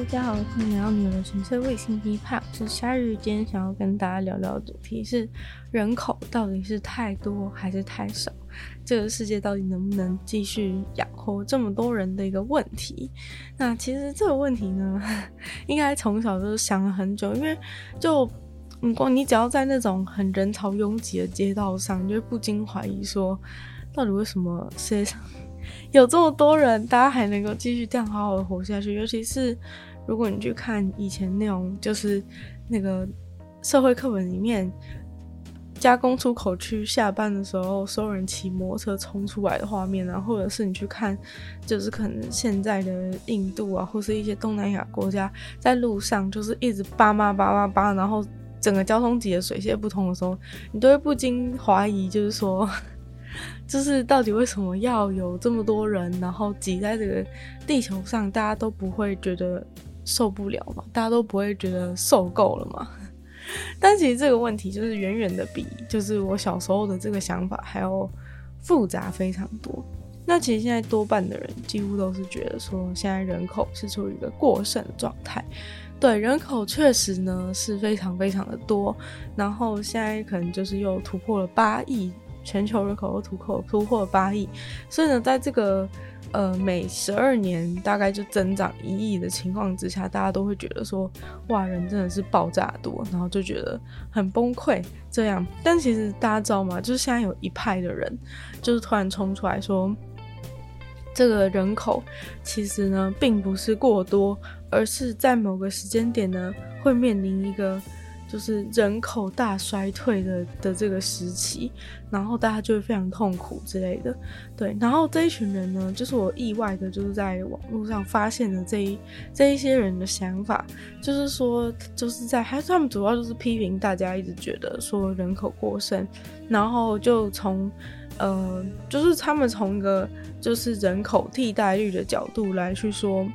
大家好，欢迎来到女人的纯粹卫星批判。我是夏日，今天想要跟大家聊聊的主题是人口到底是太多还是太少？这个世界到底能不能继续养活这么多人的一个问题？那其实这个问题呢，应该从小就想了很久，因为就你光你只要在那种很人潮拥挤的街道上，你就会不禁怀疑说，到底为什么世界上？有这么多人，大家还能够继续这样好好的活下去。尤其是如果你去看以前那种，就是那个社会课本里面加工出口区下班的时候，所有人骑摩托车冲出来的画面啊，或者是你去看，就是可能现在的印度啊，或是一些东南亚国家，在路上就是一直叭叭叭叭叭，然后整个交通挤得水泄不通的时候，你都会不禁怀疑，就是说。就是到底为什么要有这么多人，然后挤在这个地球上，大家都不会觉得受不了嘛？大家都不会觉得受够了嘛？但其实这个问题就是远远的比就是我小时候的这个想法还要复杂非常多。那其实现在多半的人几乎都是觉得说，现在人口是处于一个过剩的状态。对，人口确实呢是非常非常的多，然后现在可能就是又突破了八亿。全球人口都突破突破八亿，所以呢，在这个呃每十二年大概就增长一亿的情况之下，大家都会觉得说，哇，人真的是爆炸多，然后就觉得很崩溃这样。但其实大家知道吗？就是现在有一派的人，就是突然冲出来说，这个人口其实呢并不是过多，而是在某个时间点呢会面临一个。就是人口大衰退的的这个时期，然后大家就会非常痛苦之类的，对。然后这一群人呢，就是我意外的，就是在网络上发现的这一这一些人的想法，就是说，就是在还是他们主要就是批评大家一直觉得说人口过剩，然后就从呃，就是他们从一个就是人口替代率的角度来去说。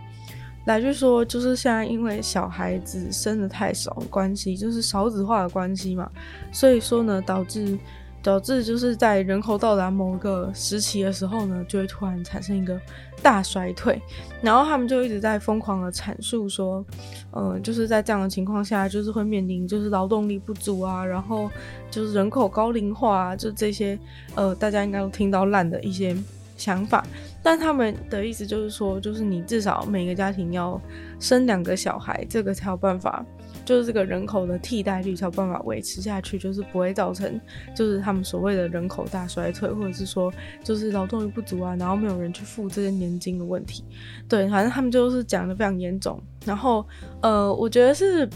来就说，就是现在因为小孩子生的太少关系，就是少子化的关系嘛，所以说呢，导致导致就是在人口到达某个时期的时候呢，就会突然产生一个大衰退，然后他们就一直在疯狂的阐述说，呃，就是在这样的情况下，就是会面临就是劳动力不足啊，然后就是人口高龄化啊，就这些呃，大家应该都听到烂的一些。想法，但他们的意思就是说，就是你至少每个家庭要生两个小孩，这个才有办法，就是这个人口的替代率才有办法维持下去，就是不会造成就是他们所谓的人口大衰退，或者是说就是劳动力不足啊，然后没有人去付这些年金的问题。对，反正他们就是讲得非常严重。然后呃，我觉得是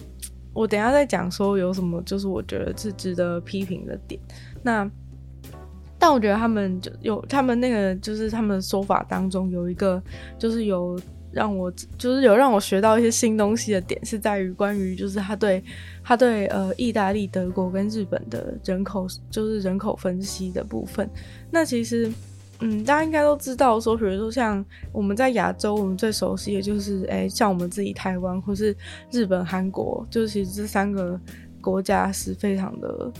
我等下再讲说有什么，就是我觉得是值得批评的点。那。但我觉得他们就有他们那个，就是他们的说法当中有一个，就是有让我，就是有让我学到一些新东西的点，是在于关于就是他对他对呃意大利、德国跟日本的人口，就是人口分析的部分。那其实，嗯，大家应该都知道说，比如说像我们在亚洲，我们最熟悉的就是，哎，像我们自己台湾或是日本、韩国，就是其实这三个国家是非常的。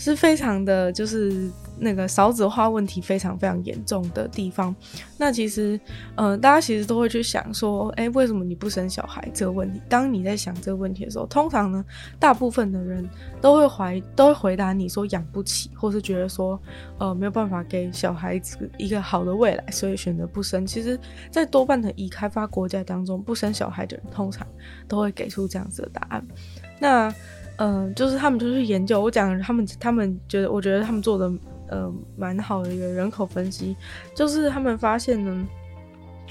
是非常的，就是那个少子化问题非常非常严重的地方。那其实，嗯、大家其实都会去想说，哎，为什么你不生小孩这个问题？当你在想这个问题的时候，通常呢，大部分的人都会怀都会回答你说养不起，或是觉得说，呃，没有办法给小孩子一个好的未来，所以选择不生。其实，在多半的已开发国家当中，不生小孩的人通常都会给出这样子的答案。那。嗯、就是他们就去研究，我讲他们，他们觉得，我觉得他们做的呃蛮好的一个人口分析，就是他们发现呢，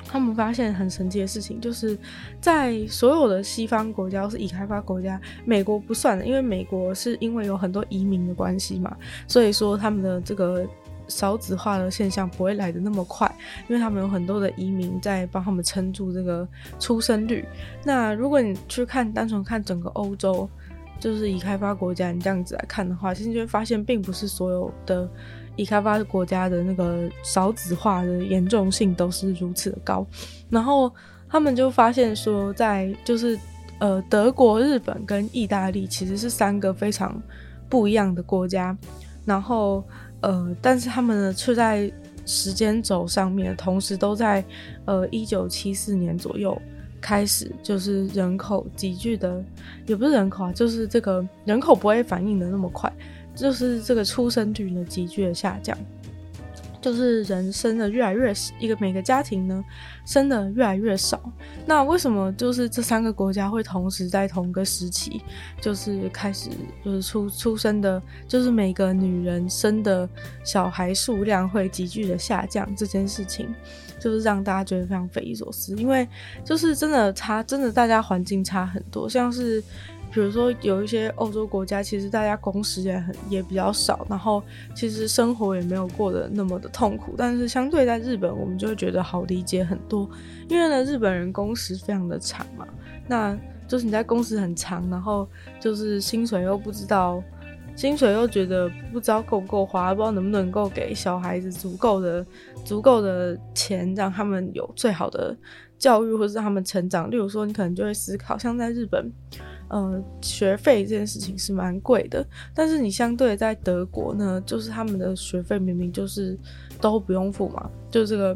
他们发现很神奇的事情，就是在所有的西方国家，是已开发国家，美国不算的，因为美国是因为有很多移民的关系嘛，所以说他们的这个少子化的现象不会来得那么快，因为他们有很多的移民在帮他们撑住这个出生率。那如果你去看，单纯看整个欧洲。就是已开发国家，你这样子来看的话，其实就会发现，并不是所有的已开发国家的那个少子化的严重性都是如此的高。然后他们就发现说，在就是呃德国、日本跟意大利其实是三个非常不一样的国家。然后呃，但是他们呢却在时间轴上面，同时都在呃一九七四年左右开始就是人口急剧的，也不是人口啊，就是这个人口不会反应的那么快，就是这个出生率呢急剧的下降。就是人生的越来越，一个每个家庭呢生的越来越少。那为什么就是这三个国家会同时在同个时期，就是开始就是出出生的，就是每个女人生的小孩数量会急剧的下降这件事情，就是让大家觉得非常匪夷所思。因为就是真的差，真的大家环境差很多，像是。比如说，有一些欧洲国家，其实大家工时也很也比较少，然后其实生活也没有过得那么的痛苦。但是相对在日本，我们就会觉得好理解很多，因为呢，日本人工时非常的长嘛，那就是你在工时很长，然后就是薪水又不知道，薪水又觉得不知道够不够花，不知道能不能够给小孩子足够的足够的钱，让他们有最好的教育，或者是让他们成长。例如说，你可能就会思考，像在日本。呃，学费这件事情是蛮贵的，但是你相对在德国呢，就是他们的学费明明就是都不用付嘛，就这个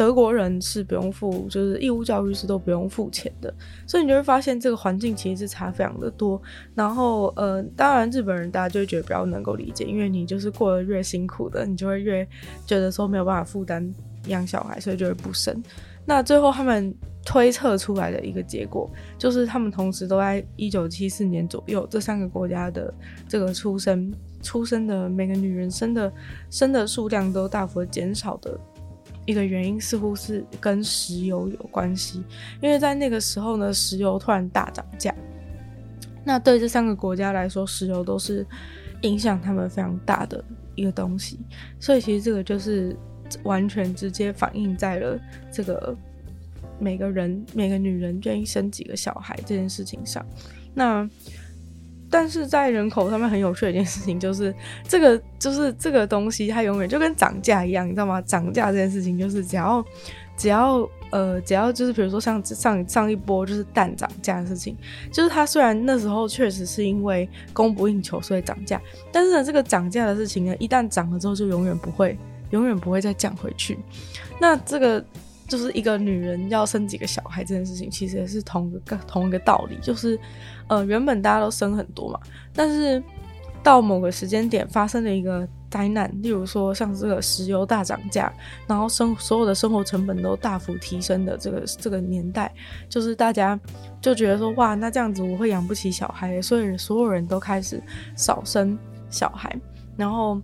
德国人是不用付，就是义务教育是都不用付钱的，所以你就会发现这个环境其实是差非常的多。然后，呃，当然日本人大家就会觉得比较能够理解，因为你就是过得越辛苦的，你就会越觉得说没有办法负担养小孩，所以就会不生。那最后他们。推测出来的一个结果，就是他们同时都在一九七四年左右，这三个国家的这个出生出生的每个女人生的生的数量都大幅减少的一个原因，似乎是跟石油有关系。因为在那个时候呢，石油突然大涨价，那对这三个国家来说，石油都是影响他们非常大的一个东西，所以其实这个就是完全直接反映在了这个。每个人每个女人愿意生几个小孩这件事情上，那但是在人口上面很有趣的一件事情就是，这个就是这个东西它永远就跟涨价一样，你知道吗？涨价这件事情就是只要只要呃只要就是比如说像上上一波就是蛋涨价的事情，就是它虽然那时候确实是因为供不应求所以涨价，但是呢这个涨价的事情呢一旦涨了之后就永远不会永远不会再降回去，那这个。就是一个女人要生几个小孩这件事情，其实也是同一个同一个道理，就是，呃，原本大家都生很多嘛，但是到某个时间点发生了一个灾难，例如说像这个石油大涨价，然后生所有的生活成本都大幅提升的这个这个年代，就是大家就觉得说，哇，那这样子我会养不起小孩，所以所有人都开始少生小孩，然后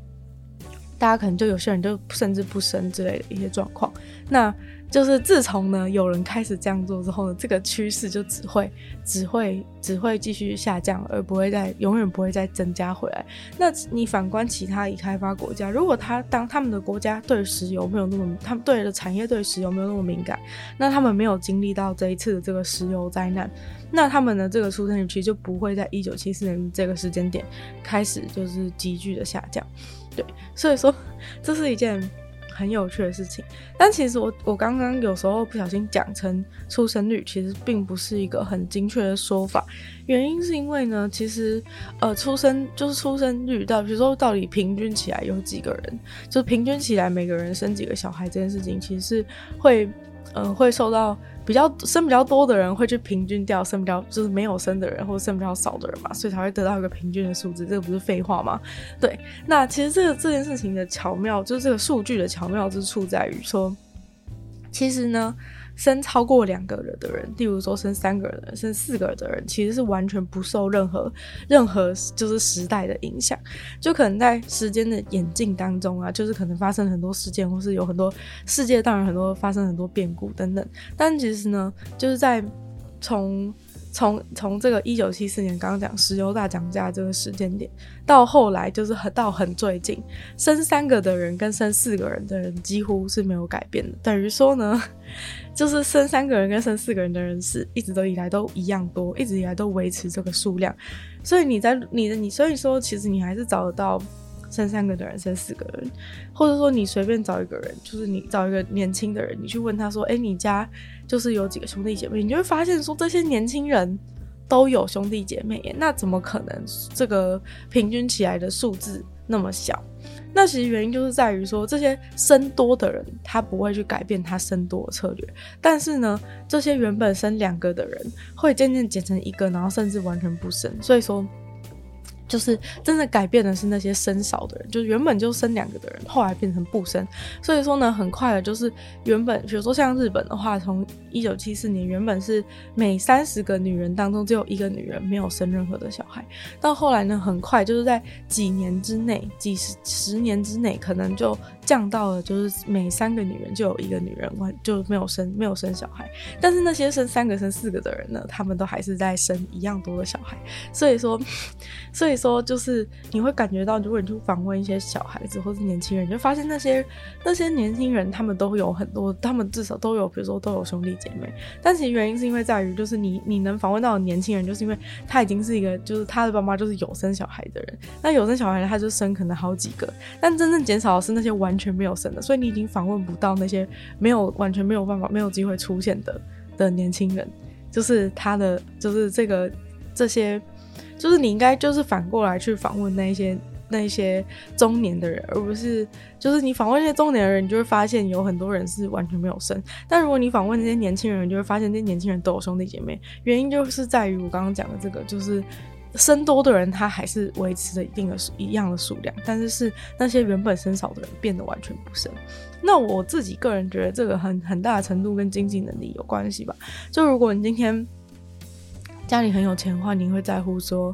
大家可能就有些人就甚至不生之类的一些状况，那。就是自从呢有人开始这样做之后呢，这个趋势就只会只会只会继续下降，而不会再永远不会再增加回来。那你反观其他已开发国家，如果他当他们的国家对石油没有那么，他们对的产业对石油没有那么敏感，那他们没有经历到这一次的这个石油灾难，那他们的这个出生率其实就不会在一九七四年这个时间点开始就是急剧的下降。对，所以说这是一件。很有趣的事情，但其实我我刚刚有时候不小心讲成出生率，其实并不是一个很精确的说法。原因是因为呢，其实呃出生就是出生率到，比如说到底平均起来有几个人，就平均起来每个人生几个小孩这件事情，其实是会嗯会受到。比较生比较多的人会去平均掉生比较就是没有生的人或者生比较少的人嘛，所以才会得到一个平均的数字。这个不是废话吗？对，那其实这个这件事情的巧妙，就是这个数据的巧妙之处在于说，其实呢。生超过两个人的人，例如说生三个人、生四个人的人，其实是完全不受任何任何就是时代的影响。就可能在时间的演进当中啊，就是可能发生很多事件，或是有很多世界当然很多发生很多变故等等。但其实呢，就是在从从从这个一九七四年刚刚讲石油大涨价这个时间点，到后来就是很到很最近，生三个的人跟生四个人的人几乎是没有改变的，等于说呢。就是生三个人跟生四个人的人是一直都以来都一样多，一直以来都维持这个数量，所以你在你的你，所以说其实你还是找得到生三个的人，生四个人，或者说你随便找一个人，就是你找一个年轻的人，你去问他说，哎，你家就是有几个兄弟姐妹？你就会发现说这些年轻人都有兄弟姐妹，那怎么可能这个平均起来的数字那么小？那其实原因就是在于说，这些生多的人他不会去改变他生多的策略，但是呢，这些原本生两个的人会渐渐减成一个，然后甚至完全不生。所以说。就是真的改变的是那些生少的人，就是原本就生两个的人，后来变成不生。所以说呢，很快的，就是原本比如说像日本的话，从一九七四年原本是每三十个女人当中只有一个女人没有生任何的小孩，到后来呢，很快就是在几年之内，几十十年之内，可能就降到了就是每三个女人就有一个女人完就没有生没有生小孩。但是那些生三个生四个的人呢，他们都还是在生一样多的小孩。所以说，所以。说就是你会感觉到，如果你去访问一些小孩子或是年轻人，你就发现那些那些年轻人，他们都有很多，他们至少都有，比如说都有兄弟姐妹。但其实原因是因为在于，就是你你能访问到的年轻人，就是因为他已经是一个，就是他的爸妈就是有生小孩的人。那有生小孩，他就生可能好几个。但真正减少的是那些完全没有生的，所以你已经访问不到那些没有完全没有办法没有机会出现的的年轻人，就是他的就是这个这些。就是你应该就是反过来去访问那些那些中年的人，而不是就是你访问那些中年的人，你就会发现有很多人是完全没有生。但如果你访问那些年轻人，你就会发现那些年轻人都有兄弟姐妹。原因就是在于我刚刚讲的这个，就是生多的人他还是维持着一定的一样的数量，但是是那些原本生少的人变得完全不生。那我自己个人觉得这个很很大的程度跟经济能力有关系吧。就如果你今天。家里很有钱的话，你会在乎说，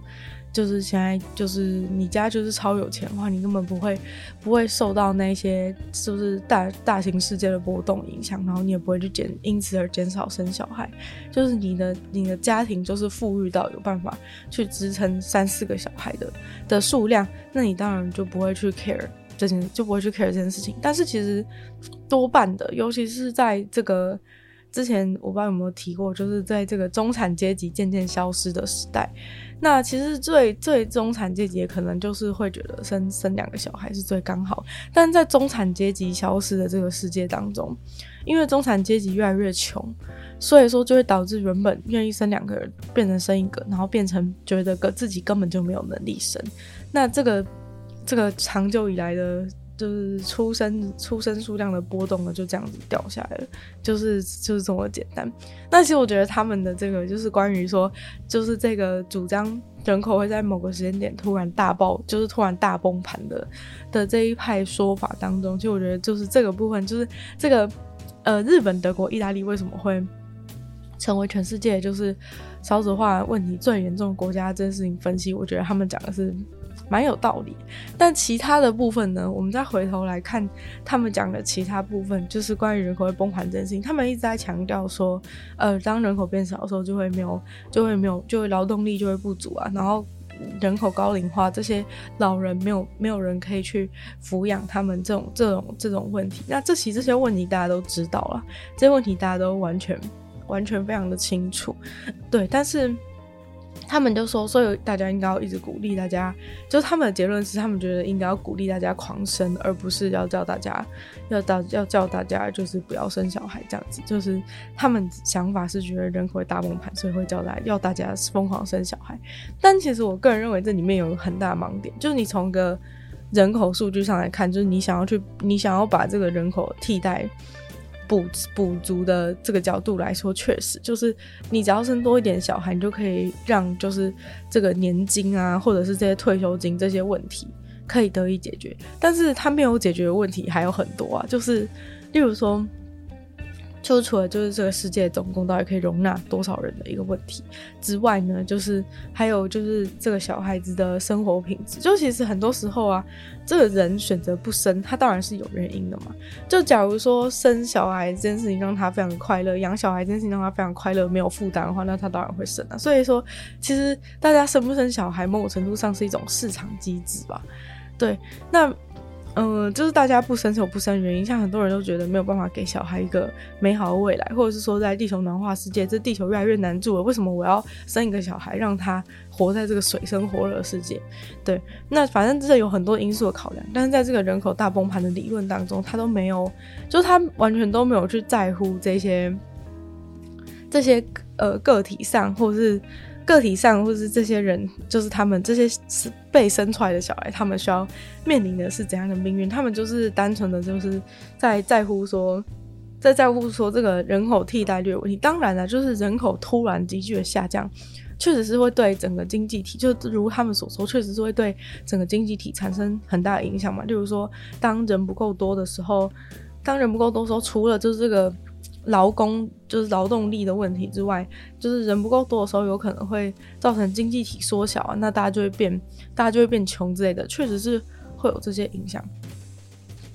就是现在就是你家就是超有钱的话，你根本不会不会受到那些是不是大大型事件的波动影响，然后你也不会去减因此而减少生小孩，就是你的你的家庭就是富裕到有办法去支撑三四个小孩的的数量，那你当然就不会去 care 这件就不会去 care 这件事情。但是其实多半的，尤其是在这个。之前我不知道有没有提过，就是在这个中产阶级渐渐消失的时代，那其实最最中产阶级可能就是会觉得生生两个小孩是最刚好，但在中产阶级消失的这个世界当中，因为中产阶级越来越穷，所以说就会导致原本愿意生两个人变成生一个，然后变成觉得个自己根本就没有能力生，那这个这个长久以来的。就是出生出生数量的波动呢，就这样子掉下来了，就是就是这么简单。那其实我觉得他们的这个就是关于说，就是这个主张人口会在某个时间点突然大爆，就是突然大崩盘的的这一派说法当中，其实我觉得就是这个部分，就是这个呃日本、德国、意大利为什么会成为全世界就是少子化问题最严重的国家，这件事情分析，我觉得他们讲的是。蛮有道理，但其他的部分呢？我们再回头来看他们讲的其他部分，就是关于人口会崩盘这件事情。他们一直在强调说，呃，当人口变少的时候，就会没有，就会没有，就会劳动力就会不足啊。然后人口高龄化，这些老人没有没有人可以去抚养他们这种这种这种问题。那这其实这些问题大家都知道了，这些问题大家都完全完全非常的清楚，对，但是。他们就说，所以大家应该要一直鼓励大家，就是他们的结论是，他们觉得应该要鼓励大家狂生，而不是要叫大家要到要叫大家就是不要生小孩这样子。就是他们想法是觉得人口会大崩盘，所以会叫大家要大家疯狂生小孩。但其实我个人认为这里面有很大盲点，就是你从个人口数据上来看，就是你想要去你想要把这个人口替代。补补足的这个角度来说，确实就是你只要生多一点小孩，你就可以让就是这个年金啊，或者是这些退休金这些问题可以得以解决。但是他没有解决的问题还有很多啊，就是例如说。就除了就是这个世界总共到底可以容纳多少人的一个问题之外呢，就是还有就是这个小孩子的生活品质。就其实很多时候啊，这个人选择不生，他当然是有原因的嘛。就假如说生小孩这件事情让他非常快乐，养小孩这件事情让他非常快乐，没有负担的话，那他当然会生啊。所以说，其实大家生不生小孩，某种程度上是一种市场机制吧。对，那。嗯，就是大家不生就不生原因，像很多人都觉得没有办法给小孩一个美好的未来，或者是说在地球暖化世界，这地球越来越难住了，为什么我要生一个小孩，让他活在这个水深火热的世界？对，那反正这有很多因素的考量，但是在这个人口大崩盘的理论当中，他都没有，就是他完全都没有去在乎这些这些呃个体上或是。个体上，或是这些人，就是他们这些是被生出来的小孩，他们需要面临的是怎样的命运？他们就是单纯的就是在在乎说，在在乎说这个人口替代率的问题。当然了，就是人口突然急剧的下降，确实是会对整个经济体，就如他们所说，确实是会对整个经济体产生很大的影响嘛。例如说，当人不够多的时候，当人不够多的时候，除了就是这个。劳工就是劳动力的问题之外，就是人不够多的时候，有可能会造成经济体缩小啊，那大家就会变，大家就会变穷之类的，确实是会有这些影响。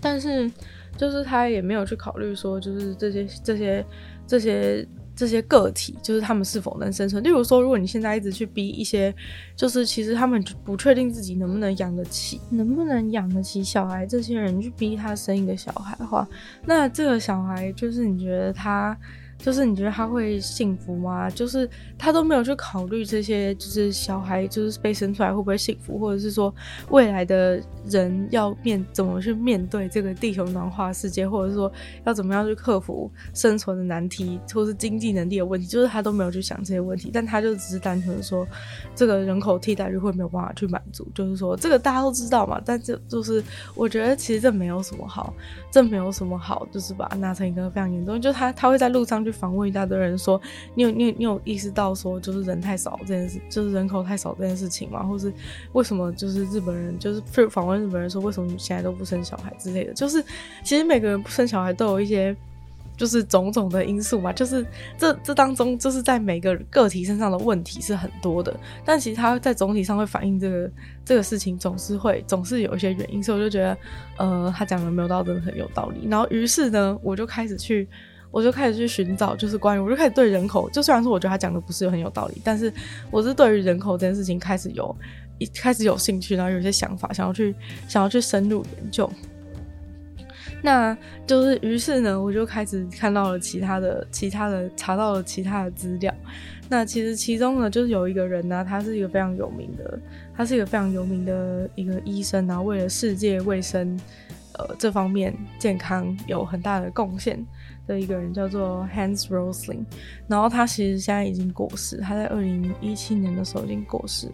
但是，就是他也没有去考虑说，就是这些这些这些。这些个体就是他们是否能生存？例如说，如果你现在一直去逼一些，就是其实他们不确定自己能不能养得起，能不能养得起小孩，这些人去逼他生一个小孩的话，那这个小孩就是你觉得他。就是你觉得他会幸福吗？就是他都没有去考虑这些，就是小孩就是被生出来会不会幸福，或者是说未来的人要面怎么去面对这个地球暖化世界，或者是说要怎么样去克服生存的难题，或是经济能力的问题，就是他都没有去想这些问题，但他就只是单纯的说这个人口替代率会没有办法去满足，就是说这个大家都知道嘛，但这就是我觉得其实这没有什么好，这没有什么好，就是把它拿成一个非常严重，就他他会在路上。去访问一大堆人说，你有你有你有意识到说，就是人太少这件事，就是人口太少这件事情吗？或是为什么就是日本人就是访问日本人说，为什么你现在都不生小孩之类的？就是其实每个人不生小孩都有一些就是种种的因素嘛，就是这这当中就是在每个个体身上的问题是很多的，但其实他在总体上会反映这个这个事情总是会总是有一些原因，所以我就觉得呃他讲的没有到真的很有道理。然后于是呢，我就开始去。我就开始去寻找，就是关于，我就开始对人口，就虽然说我觉得他讲的不是很有道理，但是我是对于人口这件事情开始有，一开始有兴趣，然后有些想法，想要去，想要去深入研究。那就是，于是呢，我就开始看到了其他的、其他的，查到了其他的资料。那其实其中呢，就是有一个人呢、他是一个非常有名的，他是一个非常有名的一个医生，然后为了世界卫生，呃，这方面健康有很大的贡献。的一个人叫做 Hans Rosling，然后他其实现在已经过世，他在二零一七年的时候已经过世了，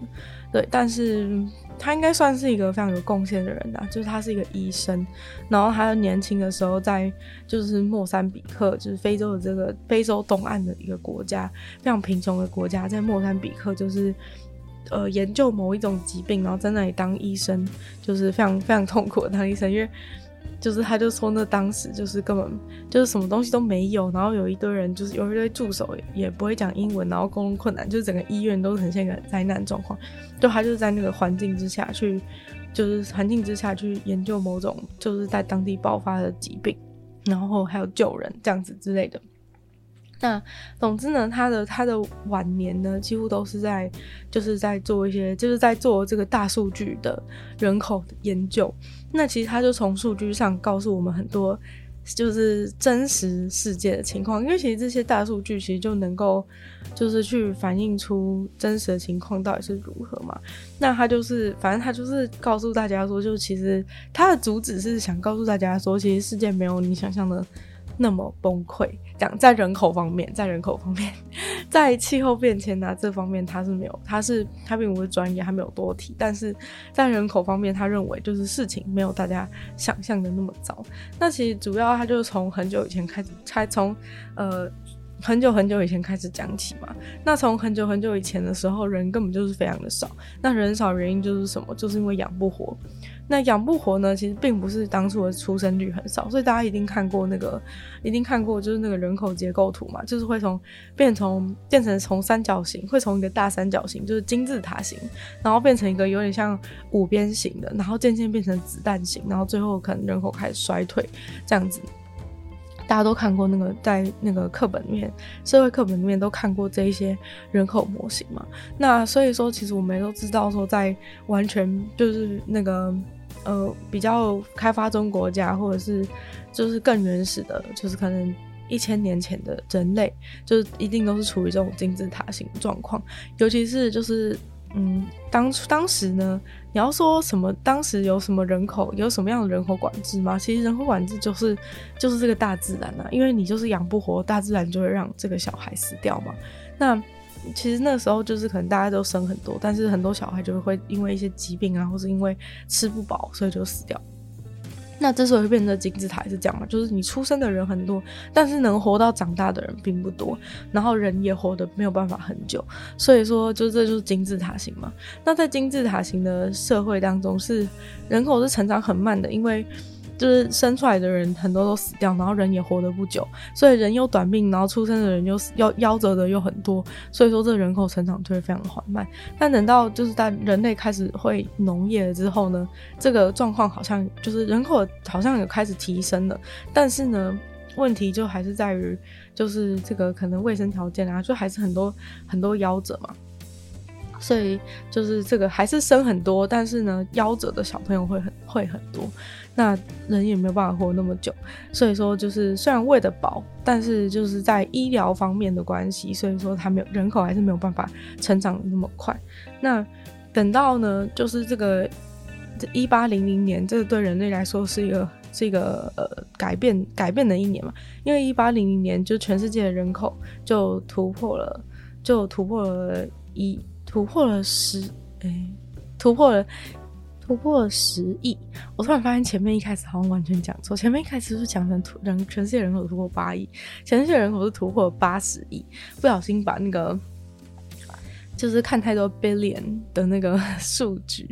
对，但是他应该算是一个非常有贡献的人呐，就是他是一个医生，然后他年轻的时候在就是莫桑比克，就是非洲的这个非洲东岸的一个国家，非常贫穷的国家，在莫桑比克就是呃研究某一种疾病，然后在那里当医生，就是非常非常痛苦的当医生，因为。就是，他就说，那当时就是根本就是什么东西都没有，然后有一堆人，就是有一堆助手也不会讲英文，然后沟通困难，就是整个医院都呈现一个灾难状况。就他就是在那个环境之下去，就是环境之下去研究某种就是在当地爆发的疾病，然后还有救人这样子之类的。那总之呢，他的他的晚年呢，几乎都是在就是在做一些就是在做这个大数据的人口的研究。那其实他就从数据上告诉我们很多，就是真实世界的情况。因为其实这些大数据其实就能够就是去反映出真实的情况到底是如何嘛。那他就是反正他就是告诉大家说，就其实他的主旨是想告诉大家说，其实世界没有你想象的。那么崩溃，讲在人口方面，在人口方面，在气候变迁啊这方面，他是没有，他是他并不是专业，他没有多提，但是在人口方面，他认为就是事情没有大家想象的那么糟。那其实主要他就是从很久以前开始，才从呃很久很久以前开始讲起嘛。那从很久很久以前的时候，人根本就是非常的少。那人少原因就是什么？就是因为养不活。那养不活呢？其实并不是当初的出生率很少，所以大家一定看过那个，一定看过就是那个人口结构图嘛，就是会从变从变成从三角形，会从一个大三角形，就是金字塔形，然后变成一个有点像五边形的，然后渐渐变成子弹形，然后最后可能人口开始衰退这样子。大家都看过那个在那个课本里面，社会课本里面都看过这一些人口模型嘛。那所以说，其实我们都知道说，在完全就是那个。呃，比较开发中国家，或者是就是更原始的，就是可能一千年前的人类，就是一定都是处于这种金字塔型状况。尤其是就是，嗯，当当时呢，你要说什么，当时有什么人口，有什么样的人口管制吗？其实人口管制就是就是这个大自然啊，因为你就是养不活，大自然就会让这个小孩死掉嘛。那其实那时候就是可能大家都生很多，但是很多小孩就会因为一些疾病啊，或者因为吃不饱，所以就死掉。那之所以会变成金字塔是这样嘛？就是你出生的人很多，但是能活到长大的人并不多，然后人也活得没有办法很久，所以说就这就是金字塔型嘛。那在金字塔型的社会当中，是人口是成长很慢的，因为。就是生出来的人很多都死掉，然后人也活得不久，所以人又短命，然后出生的人又夭夭折的又很多，所以说这人口成长就会非常的缓慢。但等到就是在人类开始会农业了之后呢，这个状况好像就是人口好像有开始提升了，但是呢，问题就还是在于就是这个可能卫生条件啊，就还是很多很多夭折嘛。所以就是这个还是生很多，但是呢，夭折的小朋友会很会很多，那人也没有办法活那么久。所以说就是虽然喂得饱，但是就是在医疗方面的关系，所以说他没有人口还是没有办法成长那么快。那等到呢，就是这个这一八零零年，这个对人类来说是一个是一个呃改变改变的一年嘛，因为一八零零年就全世界的人口就突破了，就突破了一。突破了十，哎、突破了，突破了十亿。我突然发现前面一开始好像完全讲错，前面一开始是讲成突人全世界人口突破八亿，全世界人口是突破了八十亿，不小心把那个就是看太多 billion 的那个 数据，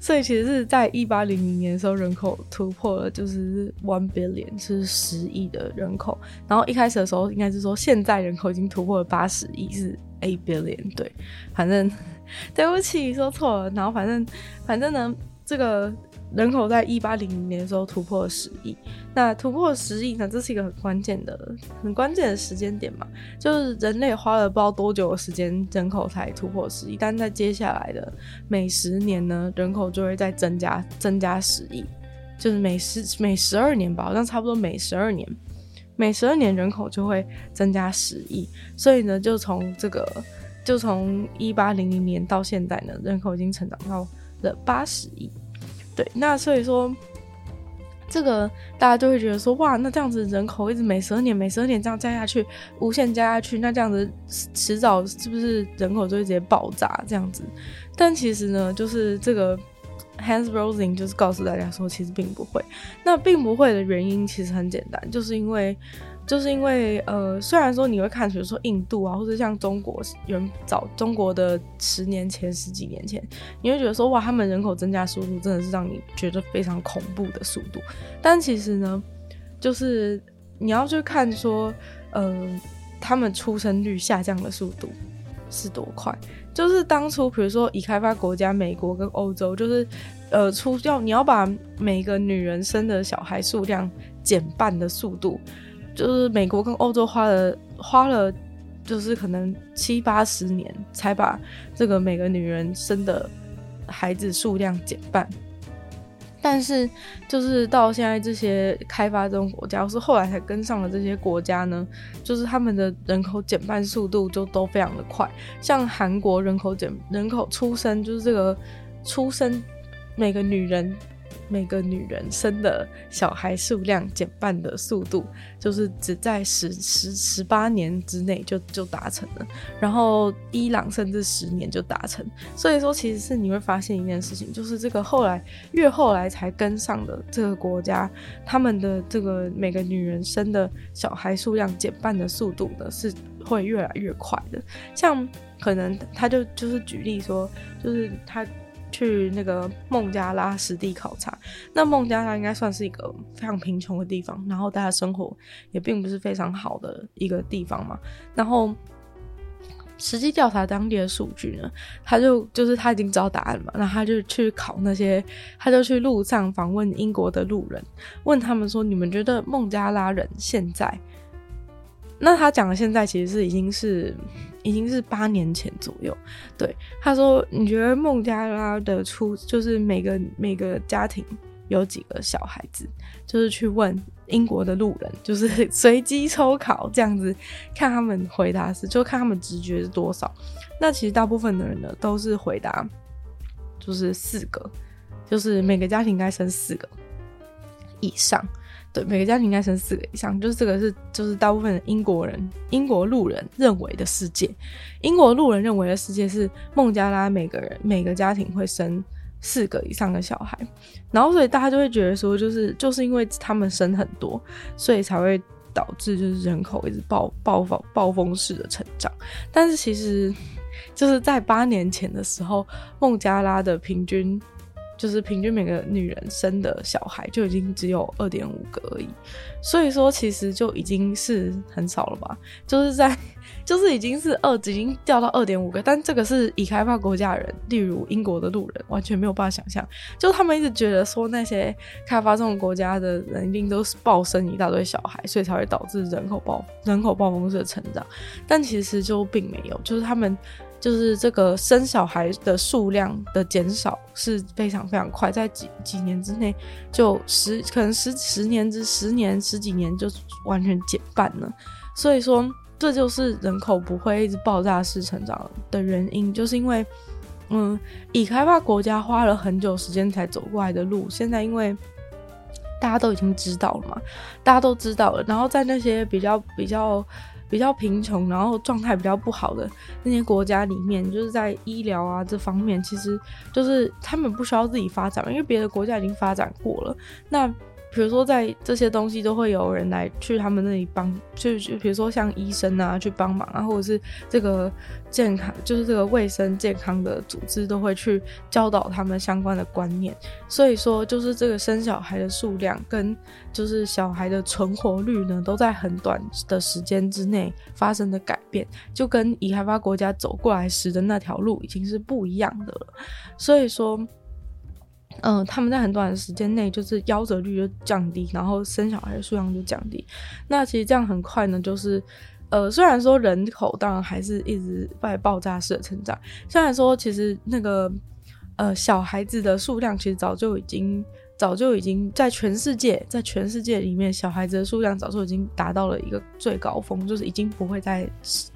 所以其实是在一八零零年的时候，人口突破了就是 one billion，是十亿的人口。然后一开始的时候应该是说现在人口已经突破了八十亿，是。a billion，对，反正 对不起说错了，然后反正反正呢，这个人口在一八零零年的时候突破了十亿，那突破十亿呢，这是一个很关键的、很关键的时间点嘛，就是人类花了不知道多久的时间，人口才突破十亿，但在接下来的每十年呢，人口就会再增加增加十亿，就是每十每十二年吧，好像差不多每十二年。每十二年人口就会增加十亿，所以呢，就从这个，就从一八零零年到现在呢，人口已经成长到了八十亿。对，那所以说，这个大家就会觉得说，哇，那这样子人口一直每十二年、每十二年这样加下去，无限加下去，那这样子迟早是不是人口就会直接爆炸这样子？但其实呢，就是这个。Hans Rosling 就是告诉大家说，其实并不会。那并不会的原因其实很简单，就是因为，就是因为，呃，虽然说你会看，比如说印度啊，或者像中国，远早中国的十年前、十几年前，你会觉得说，哇，他们人口增加速度真的是让你觉得非常恐怖的速度。但其实呢，就是你要去看说，呃，他们出生率下降的速度是多快。就是当初，比如说已开发国家美国跟欧洲，就是，呃，出要你要把每个女人生的小孩数量减半的速度，就是美国跟欧洲花了花了，就是可能七八十年才把这个每个女人生的孩子数量减半。但是，就是到现在这些开发中国家，或是后来才跟上了这些国家呢，就是他们的人口减半速度就都非常的快。像韩国人口减人口出生，就是这个出生每个女人。每个女人生的小孩数量减半的速度，就是只在十十十八年之内就就达成了。然后伊朗甚至十年就达成。所以说，其实是你会发现一件事情，就是这个后来越后来才跟上的这个国家，他们的这个每个女人生的小孩数量减半的速度呢，是会越来越快的。像可能他就就是举例说，就是他。去那个孟加拉实地考察，那孟加拉应该算是一个非常贫穷的地方，然后大家生活也并不是非常好的一个地方嘛。然后实际调查当地的数据呢，他就就是他已经知道答案嘛，那他就去考那些，他就去路上访问英国的路人，问他们说：“你们觉得孟加拉人现在？”那他讲的现在其实是已经是。已经是八年前左右，对，他说：“你觉得孟加拉的出就是每个每个家庭有几个小孩子？就是去问英国的路人，就是随机抽考这样子，看他们回答是，就看他们直觉是多少。那其实大部分的人呢，都是回答就是四个，就是每个家庭应该生四个以上。对，每个家庭应该生四个以上，就是这个是就是大部分的英国人英国路人认为的世界。英国路人认为的世界是孟加拉每个人每个家庭会生四个以上的小孩，然后所以大家就会觉得说，就是就是因为他们生很多，所以才会导致就是人口一直暴暴暴暴风式的成长。但是其实就是在八年前的时候，孟加拉的平均。就是平均每个女人生的小孩就已经只有二点五个而已，所以说其实就已经是很少了吧？就是在就是已经是二，已经掉到二点五个，但这个是已开发国家的人，例如英国的路人，完全没有办法想象。就他们一直觉得说那些开发中国家的人一定都是暴生一大堆小孩，所以才会导致人口暴人口暴风式的成长，但其实就并没有，就是他们。就是这个生小孩的数量的减少是非常非常快，在几几年之内就十可能十十年之十年十几年就完全减半了。所以说，这就是人口不会一直爆炸式成长的原因，就是因为嗯，已开发国家花了很久时间才走过来的路，现在因为大家都已经知道了嘛，大家都知道了，然后在那些比较比较。比较贫穷，然后状态比较不好的那些国家里面，就是在医疗啊这方面，其实就是他们不需要自己发展，因为别的国家已经发展过了。那比如说，在这些东西都会有人来去他们那里帮，就就比如说像医生啊去帮忙啊，或者是这个健康，就是这个卫生健康的组织都会去教导他们相关的观念。所以说，就是这个生小孩的数量跟就是小孩的存活率呢，都在很短的时间之内发生的改变，就跟已开发国家走过来时的那条路已经是不一样的了。所以说。嗯、他们在很短的时间内就是夭折率就降低，然后生小孩的数量就降低。那其实这样很快呢，就是呃，虽然说人口当然还是一直在爆炸式的成长，虽然说其实那个呃小孩子的数量其实早就已经早就已经在全世界在全世界里面小孩子的数量早就已经达到了一个最高峰，就是已经不会再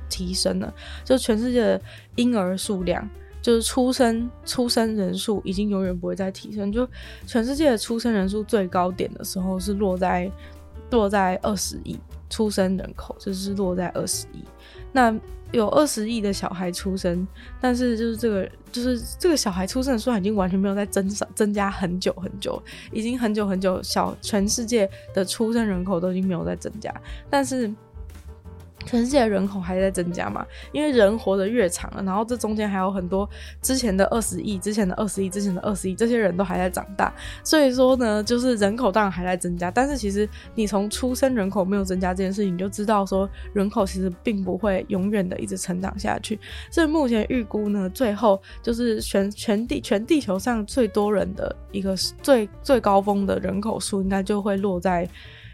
提升了，就全世界的婴儿数量。就是出生出生人数已经永远不会再提升，就全世界的出生人数最高点的时候是落在落在二十亿出生人口，就是落在二十亿。那有二十亿的小孩出生，但是就是这个就是这个小孩出生的数量已经完全没有在增少增加很久很久，已经很久很久小全世界的出生人口都已经没有再增加，但是。全世界人口还在增加嘛？因为人活得越长了，然后这中间还有很多之前的二十亿、之前的二十亿、之前的二十亿，这些人都还在长大。所以说呢，就是人口当然还在增加，但是其实你从出生人口没有增加这件事情，你就知道说人口其实并不会永远的一直成长下去。所以目前预估呢，最后就是全全地全地球上最多人的一个最最高峰的人口数，应该就会落在。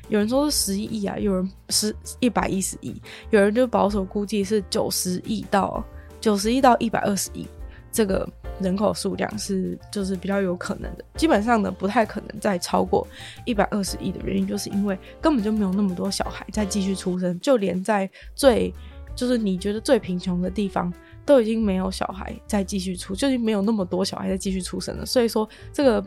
有人说是十一亿啊，有人是一百一十亿，有人就保守估计是九十亿到九十亿到一百二十亿，这个人口数量是就是比较有可能的。基本上呢，不太可能再超过一百二十亿的原因，就是因为根本就没有那么多小孩再继续出生，就连在最就是你觉得最贫穷的地方，都已经没有小孩再继续出，就已经没有那么多小孩再继续出生了。所以说这个。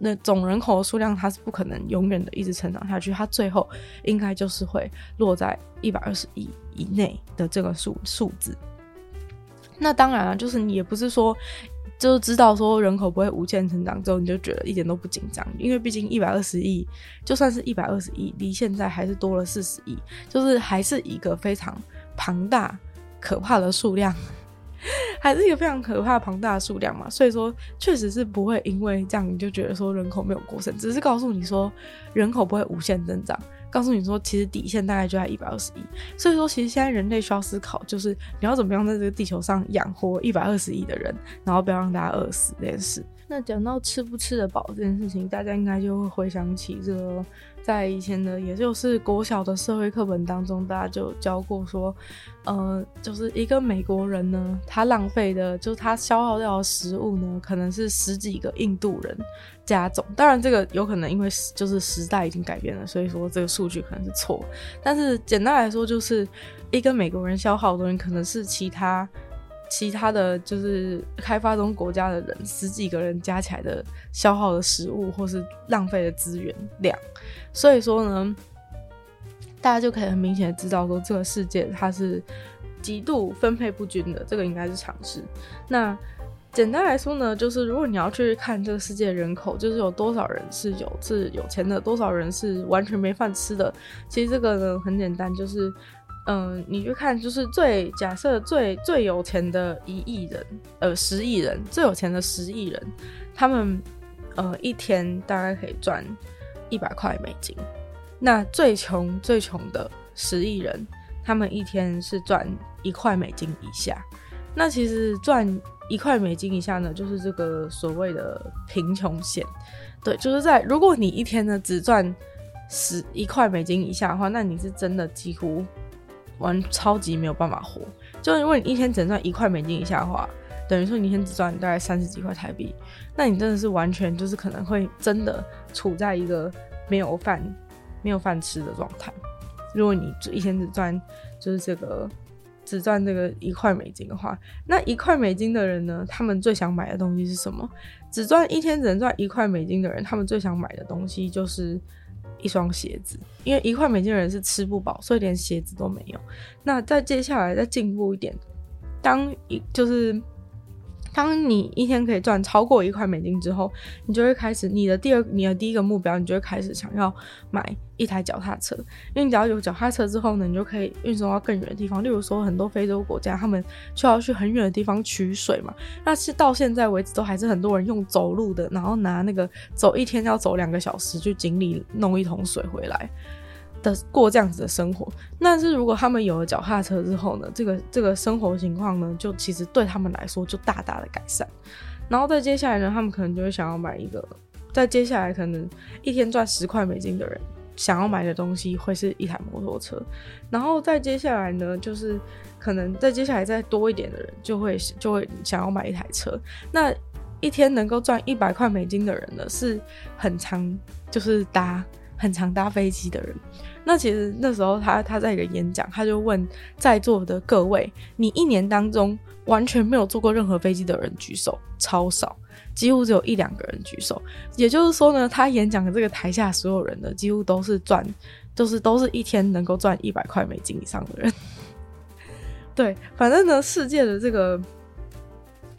那总人口的数量，它是不可能永远的一直成长下去，它最后应该就是会落在一百二十亿以内的这个数数字。那当然了，就是你也不是说就知道说人口不会无限成长之后，你就觉得一点都不紧张，因为毕竟一百二十亿，就算是一百二十亿，离现在还是多了四十亿，就是还是一个非常庞大可怕的数量。还是一个非常可怕庞大的数量嘛，所以说确实是不会因为这样你就觉得说人口没有过剩，只是告诉你说人口不会无限增长，告诉你说其实底线大概就在一百二十亿，所以说其实现在人类需要思考就是你要怎么样在这个地球上养活一百二十亿的人，然后不要让大家饿死这件事。那讲到吃不吃得饱这件事情，大家应该就会回想起这个。在以前的，也就是国小的社会课本当中，大家就教过说，呃，就是一个美国人呢，他浪费的，就是他消耗掉的食物呢，可能是十几个印度人加总。当然，这个有可能因为就是时代已经改变了，所以说这个数据可能是错。但是简单来说，就是一个美国人消耗的东西，可能是其他其他的就是开发中国家的人十几个人加起来的消耗的食物或是浪费的资源量，所以说呢，大家就可以很明显的知道说这个世界它是极度分配不均的，这个应该是常识。那简单来说呢，就是如果你要去看这个世界人口，就是有多少人是有是有钱的，多少人是完全没饭吃的，其实这个呢很简单，就是。嗯，你去看，就是最假设最最有钱的一亿人，呃，十亿人，最有钱的十亿人，他们呃一天大概可以赚一百块美金。那最穷最穷的十亿人，他们一天是赚一块美金以下。那其实赚一块美金以下呢，就是这个所谓的贫穷线。对，就是在如果你一天呢只赚十一块美金以下的话，那你是真的几乎。玩超级没有办法活，就如果你一天只赚一块美金以下的话，等于说你一天只赚大概三十几块台币，那你真的是完全就是可能会真的处在一个没有饭、没有饭吃的状态。如果你一天只赚就是这个只赚这个一块美金的话，那一块美金的人呢，他们最想买的东西是什么？只赚一天只能赚一块美金的人，他们最想买的东西就是。一双鞋子，因为一块美金的人是吃不饱，所以连鞋子都没有。那再接下来再进步一点，当一就是当你一天可以赚超过一块美金之后，你就会开始你的第二你的第一个目标，你就会开始想要买一台脚踏车，因为你只要有脚踏车之后呢，你就可以运送到更远的地方。例如说，很多非洲国家他们需要去很远的地方取水嘛，那是到现在为止都还是很多人用走路的，然后拿那个走一天要走两个小时去井里弄一桶水回来的过这样子的生活。但是如果他们有了脚踏车之后呢，这个这个生活情况呢，就其实对他们来说就大大的改善。然后再接下来呢，他们可能就会想要买一个，再接下来可能一天赚十块美金的人。想要买的东西会是一台摩托车，然后再接下来呢，就是可能再接下来再多一点的人就会就会想要买一台车。那一天能够赚一百块美金的人呢，是很常就是搭很常搭飞机的人。那其实那时候他他在一个演讲，他就问在座的各位，你一年当中完全没有坐过任何飞机的人举手，超少。几乎只有一两个人举手，也就是说呢，他演讲的这个台下所有人呢，几乎都是赚，就是都是一天能够赚一百块美金以上的人。对，反正呢，世界的这个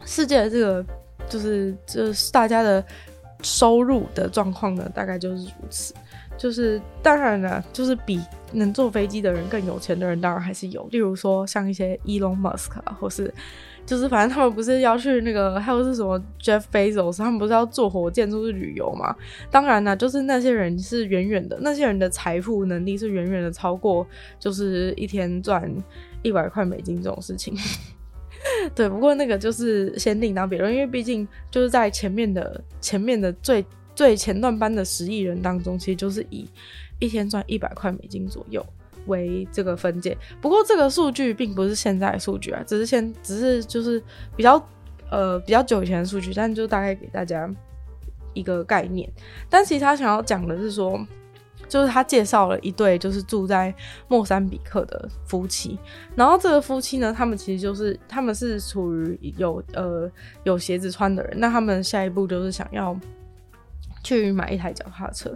世界的这个就是就是大家的收入的状况呢，大概就是如此。就是当然了，就是比能坐飞机的人更有钱的人，当然还是有。例如说，像一些 Elon Musk，或是。就是反正他们不是要去那个，还有是什么 Jeff Bezos，他们不是要坐火箭出去旅游吗？当然啦，就是那些人是远远的，那些人的财富能力是远远的超过，就是一天赚一百块美金这种事情。对，不过那个就是先另当别论，因为毕竟就是在前面的前面的最最前段班的十亿人当中，其实就是以一天赚一百块美金左右。为这个分界，不过这个数据并不是现在数据啊，只是现只是就是比较呃比较久以前的数据，但就大概给大家一个概念。但其实他想要讲的是说，就是他介绍了一对就是住在莫桑比克的夫妻，然后这个夫妻呢，他们其实就是他们是处于有呃有鞋子穿的人，那他们下一步就是想要。去买一台脚踏车，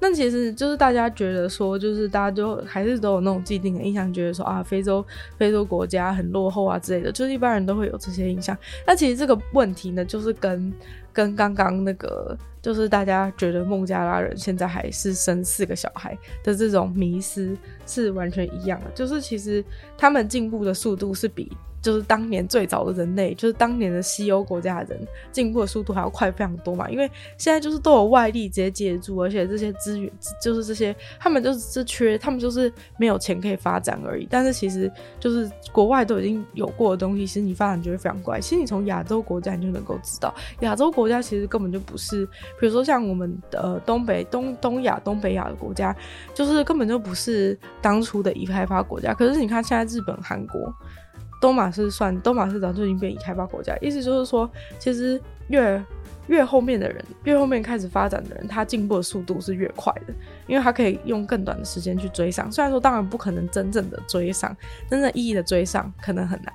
那其实就是大家觉得说，就是大家就还是都有那种既定的印象，觉得说啊，非洲非洲国家很落后啊之类的，就是一般人都会有这些印象。那其实这个问题呢，就是跟跟刚刚那个，就是大家觉得孟加拉人现在还是生四个小孩的这种迷思是完全一样的，就是其实他们进步的速度是比。就是当年最早的人类，就是当年的西欧国家的人进步的速度还要快非常多嘛，因为现在就是都有外力直接接住，而且这些资源就是这些，他们就是是缺，他们就是没有钱可以发展而已。但是其实就是国外都已经有过的东西，其实你发展就会非常快。其实你从亚洲国家你就能够知道，亚洲国家其实根本就不是，比如说像我们的呃东北东东亚东北亚的国家，就是根本就不是当初的已开发国家。可是你看现在日本、韩国。东马是算东马是早就已经变已开发国家，意思就是说，其实越越后面的人，越后面开始发展的人，他进步的速度是越快的，因为他可以用更短的时间去追上。虽然说当然不可能真正的追上，真正意义的追上可能很难，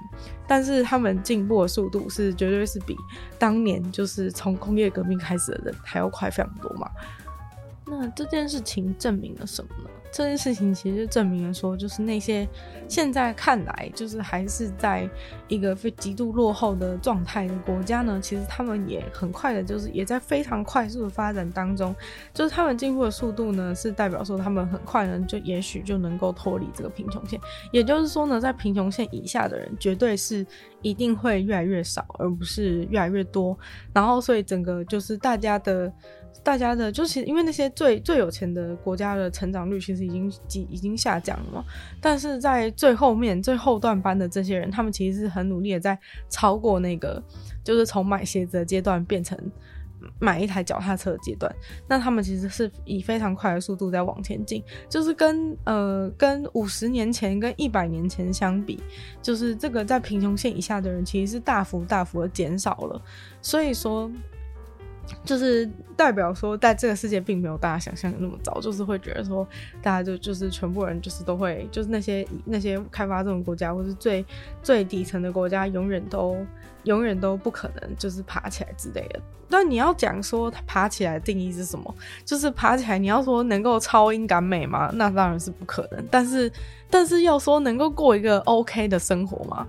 但是他们进步的速度是绝对是比当年就是从工业革命开始的人还要快非常多嘛。那这件事情证明了什么呢？这件事情其实证明了说，就是那些现在看来就是还是在一个非极度落后的状态的国家呢，其实他们也很快的，就是也在非常快速的发展当中。就是他们进步的速度呢，是代表说他们很快呢，就也许就能够脱离这个贫穷线。也就是说呢，在贫穷线以下的人，绝对是一定会越来越少，而不是越来越多。然后，所以整个就是大家的。大家的就是因为那些最最有钱的国家的成长率其实已经已已经下降了嘛，但是在最后面最后段班的这些人，他们其实是很努力的在超过那个，就是从买鞋子的阶段变成买一台脚踏车的阶段，那他们其实是以非常快的速度在往前进，就是跟呃跟五十年前跟一百年前相比，就是这个在贫穷线以下的人其实是大幅大幅的减少了，所以说。就是代表说，在这个世界并没有大家想象的那么糟，就是会觉得说，大家就就是全部人就是都会，就是那些那些开发中国家或是最最底层的国家，永远都永远都不可能就是爬起来之类的。但你要讲说爬起来的定义是什么？就是爬起来，你要说能够超英赶美吗？那当然是不可能。但是但是要说能够过一个 OK 的生活吗？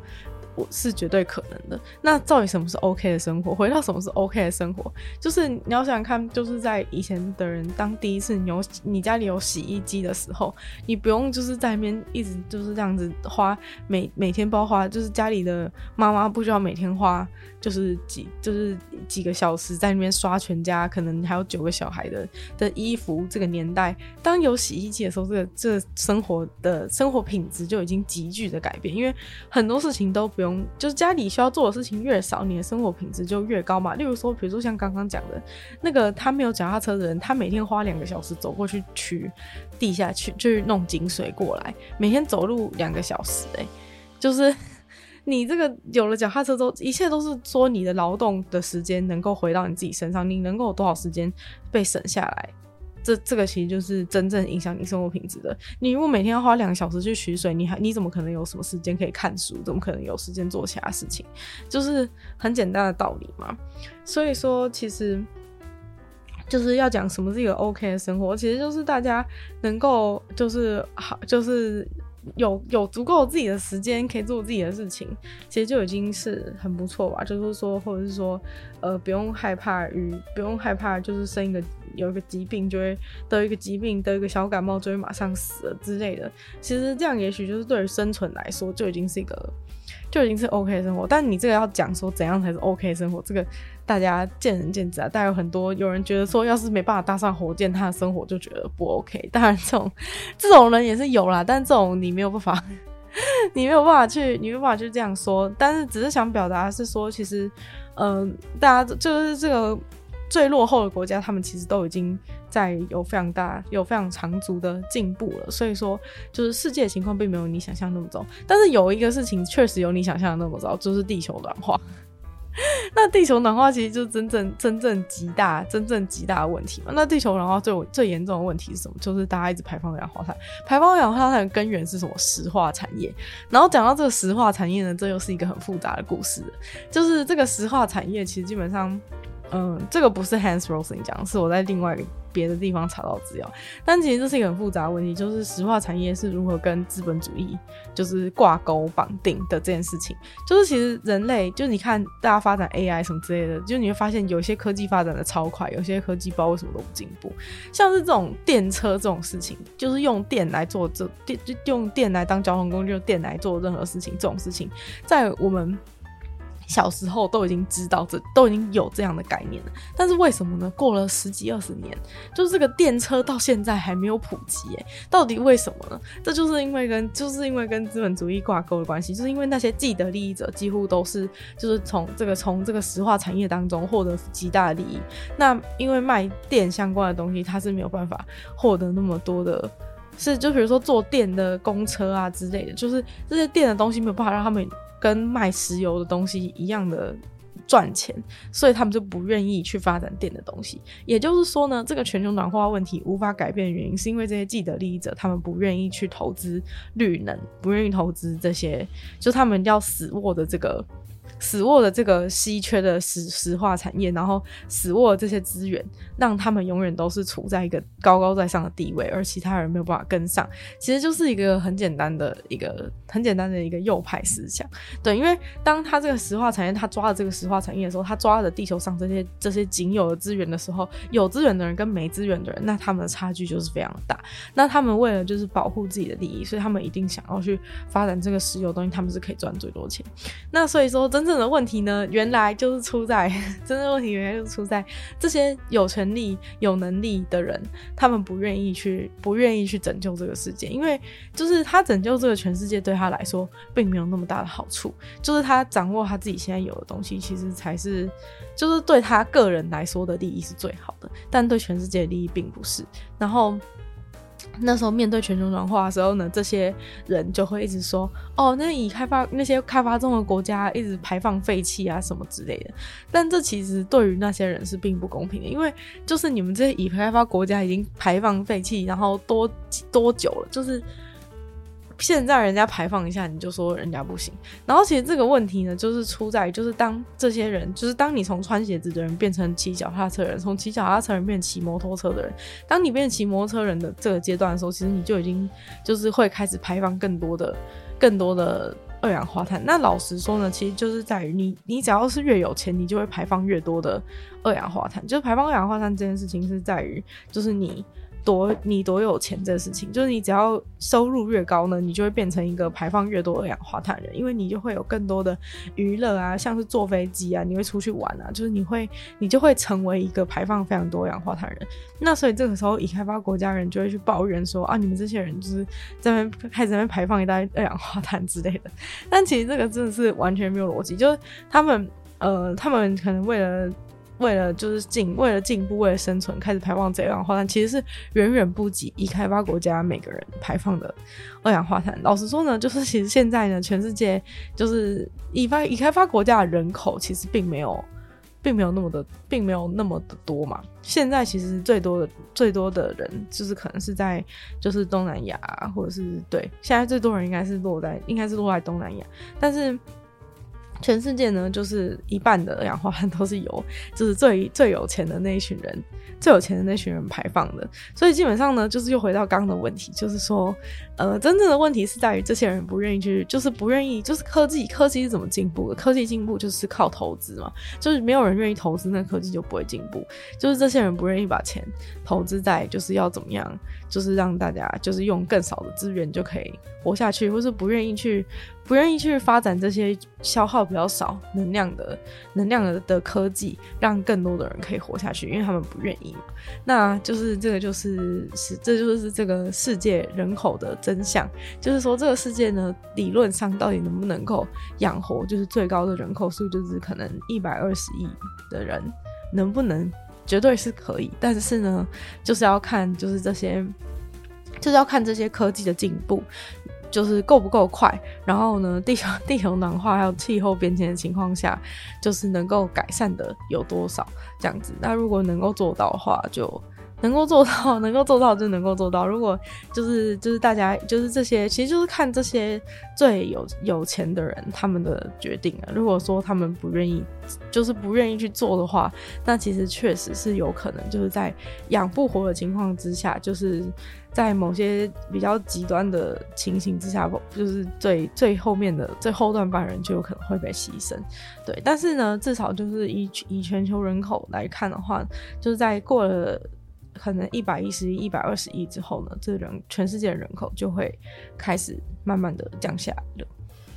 我是绝对可能的。那到底什么是 OK 的生活？回到什么是 OK 的生活，就是你要想想看，就是在以前的人，当第一次你有你家里有洗衣机的时候，你不用就是在那边一直就是这样子花每每天包花，就是家里的妈妈不需要每天花。就是几就是几个小时在那边刷全家，可能还有九个小孩的的衣服。这个年代，当有洗衣机的时候，这个这生活的生活品质就已经急剧的改变。因为很多事情都不就是家里需要做的事情越少，你的生活品质就越高嘛。例如说，比如说像刚刚讲的那个他没有脚踏车的人，他每天花两个小时走过去取地下去，去弄井水过来，每天走路两个小时，欸，哎，就是。你这个有了脚踏车之后，一切都是说你的劳动的时间能够回到你自己身上，你能够有多少时间被省下来？这这个其实就是真正影响你生活品质的。你如果每天要花两个小时去取水，你还你怎么可能有什么时间可以看书？怎么可能有时间做其他事情？就是很简单的道理嘛。所以说，其实就是要讲什么是一个 OK 的生活，其实就是大家能够就是好就是。有有足够自己的时间可以做自己的事情，其实就已经是很不错吧。就是说，或者是说，呃，不用害怕与不用害怕，就是生一个有一个疾病就会得一个疾病，得一个小感冒就会马上死了之类的。其实这样也许就是对于生存来说就已经是一个。就已经是 OK 生活，但你这个要讲说怎样才是 OK 生活，这个大家见仁见智啊。但有很多有人觉得说，要是没办法搭上火箭，他的生活就觉得不 OK。当然，这种这种人也是有啦，但这种你没有办法，你没有办法去，你没有办法去这样说。但是只是想表达是说，其实，嗯、大家就是这个。最落后的国家，他们其实都已经在有非常大、有非常长足的进步了。所以说，就是世界情况并没有你想象那么糟。但是有一个事情确实有你想象的那么糟，就是地球暖化。那地球暖化其实就是真正、真正极大、真正极大的问题嘛。那地球暖化最最严重的问题是什么？就是大家一直排放二氧化碳。排放二氧化碳的根源是什么？石化产业。然后讲到这个石化产业呢，这又是一个很复杂的故事。就是这个石化产业其实基本上。嗯，这个不是 Hans Rosling 讲，是我在另外别的地方查到资料。但其实这是一个很复杂的问题，就是石化产业是如何跟资本主义就是挂钩绑定的这件事情。就是其实人类，就你看大家发展 AI 什么之类的，就你会发现有些科技发展的超快，有些科技不知道为什么都不进步。像是这种电车这种事情，就是用电来做这电，就用电来当交通工具，用电来做任何事情，这种事情在我们。小时候都已经知道这都已经有这样的概念了，但是为什么呢？过了十几二十年，就是这个电车到现在还没有普及哎，到底为什么呢？这就是因为跟就是因为跟资本主义挂钩的关系，就是因为那些既得利益者几乎都是就是从这个从这个石化产业当中获得极大的利益。那因为卖电相关的东西，它是没有办法获得那么多的，是就比如说做电的公车啊之类的，就是这些电的东西没有办法让他们。跟卖石油的东西一样的赚钱，所以他们就不愿意去发展电的东西。也就是说呢，这个全球暖化问题无法改变的原因，是因为这些既得利益者他们不愿意去投资绿能，不愿意投资这些，就他们要死握的这个。死握的这个稀缺的石石化产业，然后死握的这些资源，让他们永远都是处在一个高高在上的地位，而其他人没有办法跟上。其实就是一个很简单的一个很简单的一个右派思想。对，因为当他这个石化产业，他抓了这个石化产业的时候，他抓了地球上这些这些仅有的资源的时候，有资源的人跟没资源的人，那他们的差距就是非常大。那他们为了就是保护自己的利益，所以他们一定想要去发展这个石油东西，他们是可以赚最多钱。那所以说真。正正的问题呢，原来就是出在 真正问题，原来就是出在这些有权力、有能力的人，他们不愿意去，不愿意去拯救这个世界，因为就是他拯救这个全世界对他来说，并没有那么大的好处。就是他掌握他自己现在有的东西，其实才是，就是对他个人来说的利益是最好的，但对全世界的利益并不是。然后。那时候面对全球暖化的时候呢，这些人就会一直说：“哦，那已开发那些开发中的国家一直排放废气啊什么之类的。”但这其实对于那些人是并不公平的，因为就是你们这些已开发国家已经排放废气，然后多多久了？就是。现在人家排放一下，你就说人家不行。然后其实这个问题呢，就是出在就是当这些人，就是当你从穿鞋子的人变成骑脚踏车人，从骑脚踏车人变骑摩托车的人，当你变骑摩托车人的这个阶段的时候，其实你就已经就是会开始排放更多的、更多的二氧化碳。那老实说呢，其实就是在于你，你只要是越有钱，你就会排放越多的二氧化碳。就是排放二氧化碳这件事情是在于，就是你。多你多有钱这个事情，就是你只要收入越高呢，你就会变成一个排放越多二氧化碳的人，因为你就会有更多的娱乐啊，像是坐飞机啊，你会出去玩啊，就是你会你就会成为一个排放非常多二氧化碳人。那所以这个时候，已开发国家人就会去抱怨说啊，你们这些人就是在那边开始在那边排放一大堆二氧化碳之类的。但其实这个真的是完全没有逻辑，就是他们呃，他们可能为了。为了就是进，为了进步，为了生存，开始排放这二氧化碳，其实是远远不及已开发国家每个人排放的二氧化碳。老实说呢，就是其实现在呢，全世界就是已发已开发国家的人口其实并没有，并没有那么的，并没有那么的多嘛。现在其实最多的最多的人就是可能是在就是东南亚，或者是对，现在最多人应该是落在应该是落在东南亚，但是。全世界呢，就是一半的二氧化碳都是由 就是最最有钱的那一群人，最有钱的那群人排放的。所以基本上呢，就是又回到刚刚的问题，就是说，呃，真正的问题是在于这些人不愿意去，就是不愿意，就是科技，科技是怎么进步的？科技进步就是靠投资嘛，就是没有人愿意投资，那科技就不会进步。就是这些人不愿意把钱投资在，就是要怎么样，就是让大家就是用更少的资源就可以活下去，或是不愿意去。不愿意去发展这些消耗比较少能量的能量的的科技，让更多的人可以活下去，因为他们不愿意嘛。那就是这个，就是是这就是这个世界人口的真相，就是说这个世界呢，理论上到底能不能够养活，就是最高的人口数，就是可能一百二十亿的人，能不能绝对是可以，但是呢，就是要看就是这些，就是要看这些科技的进步。就是够不够快，然后呢，地球地球暖化还有气候变迁的情况下，就是能够改善的有多少这样子。那如果能够做到的话，就能够做到，能够做到就能够做到。如果就是就是大家就是这些，其实就是看这些最有有钱的人他们的决定啊。如果说他们不愿意，就是不愿意去做的话，那其实确实是有可能就是在养不活的情况之下，就是。在某些比较极端的情形之下，就是最最后面的最后段班人就有可能会被牺牲，对。但是呢，至少就是以以全球人口来看的话，就是在过了可能一百一十亿、一百二十亿之后呢，这人全世界的人口就会开始慢慢的降下来了。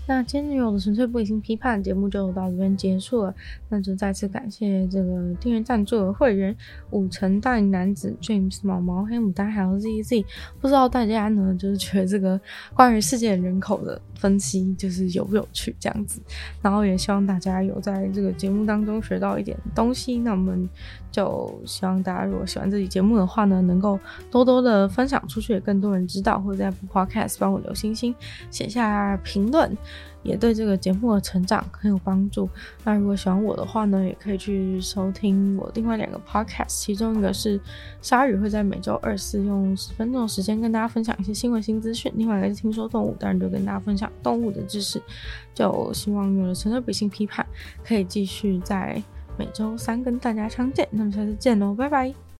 那今天女友的纯粹不理性批判节目就到这边结束了，那就再次感谢这个订阅赞助的会员五成大龄男子 James 毛毛黑牡丹还有 ZZ，不知道大家呢就是觉得这个关于世界人口的分析就是有不有趣这样子，然后也希望大家有在这个节目当中学到一点东西，那我们就希望大家如果喜欢这期节目的话呢，能够多多的分享出去，更多人知道，或者在 Podcast 帮我留星星，写下评论。也对这个节目的成长很有帮助。那如果喜欢我的话呢，也可以去收听我另外两个 podcast，其中一个是鲨鱼会在每周二四用十分钟的时间跟大家分享一些新闻新资讯，另外一个是听说动物，当然就跟大家分享动物的知识。就希望有了成熟理性批判，可以继续在每周三跟大家相见。那么下次见喽，拜拜。